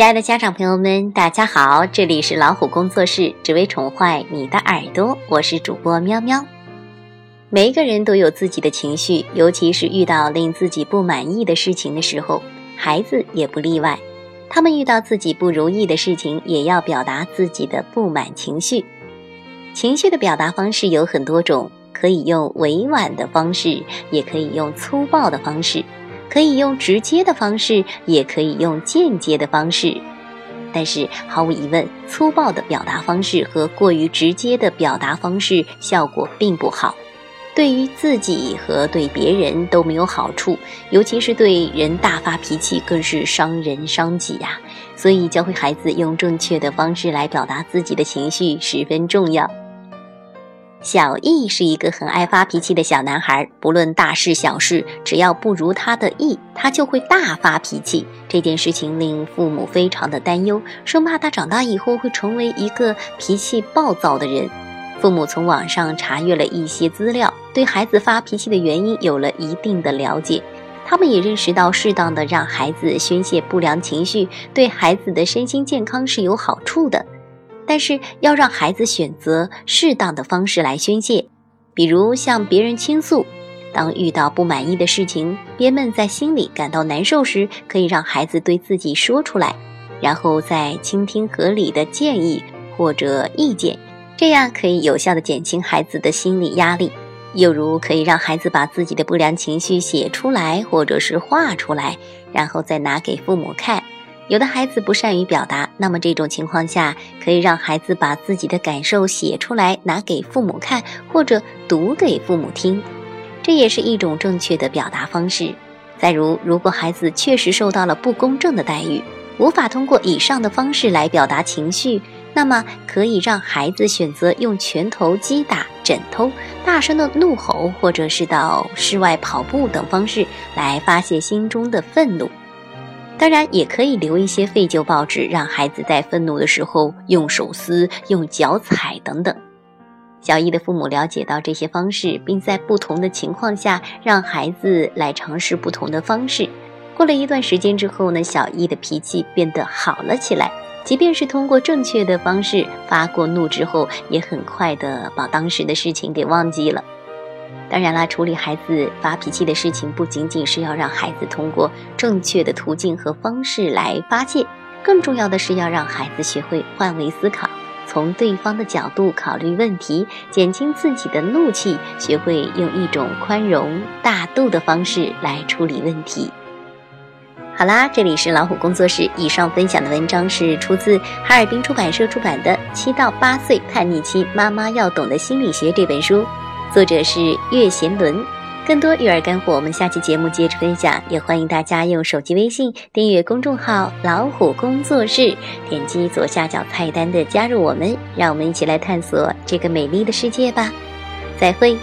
亲爱的家长朋友们，大家好，这里是老虎工作室，只为宠坏你的耳朵，我是主播喵喵。每一个人都有自己的情绪，尤其是遇到令自己不满意的事情的时候，孩子也不例外。他们遇到自己不如意的事情，也要表达自己的不满情绪。情绪的表达方式有很多种，可以用委婉的方式，也可以用粗暴的方式。可以用直接的方式，也可以用间接的方式，但是毫无疑问，粗暴的表达方式和过于直接的表达方式效果并不好，对于自己和对别人都没有好处，尤其是对人大发脾气更是伤人伤己呀。所以，教会孩子用正确的方式来表达自己的情绪十分重要。小易是一个很爱发脾气的小男孩，不论大事小事，只要不如他的意，他就会大发脾气。这件事情令父母非常的担忧，生怕他长大以后会成为一个脾气暴躁的人。父母从网上查阅了一些资料，对孩子发脾气的原因有了一定的了解。他们也认识到，适当的让孩子宣泄不良情绪，对孩子的身心健康是有好处的。但是要让孩子选择适当的方式来宣泄，比如向别人倾诉。当遇到不满意的事情，憋闷在心里感到难受时，可以让孩子对自己说出来，然后再倾听合理的建议或者意见，这样可以有效的减轻孩子的心理压力。又如可以让孩子把自己的不良情绪写出来或者是画出来，然后再拿给父母看。有的孩子不善于表达，那么这种情况下，可以让孩子把自己的感受写出来，拿给父母看，或者读给父母听，这也是一种正确的表达方式。再如，如果孩子确实受到了不公正的待遇，无法通过以上的方式来表达情绪，那么可以让孩子选择用拳头击打枕头、大声的怒吼，或者是到室外跑步等方式来发泄心中的愤怒。当然，也可以留一些废旧报纸，让孩子在愤怒的时候用手撕、用脚踩等等。小易的父母了解到这些方式，并在不同的情况下让孩子来尝试不同的方式。过了一段时间之后呢，小易的脾气变得好了起来。即便是通过正确的方式发过怒之后，也很快的把当时的事情给忘记了。当然啦，处理孩子发脾气的事情，不仅仅是要让孩子通过正确的途径和方式来发泄，更重要的是要让孩子学会换位思考，从对方的角度考虑问题，减轻自己的怒气，学会用一种宽容大度的方式来处理问题。好啦，这里是老虎工作室，以上分享的文章是出自哈尔滨出版社出版的《七到八岁叛逆期妈妈要懂的心理学》这本书。作者是岳贤伦，更多育儿干货，我们下期节目接着分享。也欢迎大家用手机微信订阅公众号“老虎工作室”，点击左下角菜单的“加入我们”，让我们一起来探索这个美丽的世界吧。再会。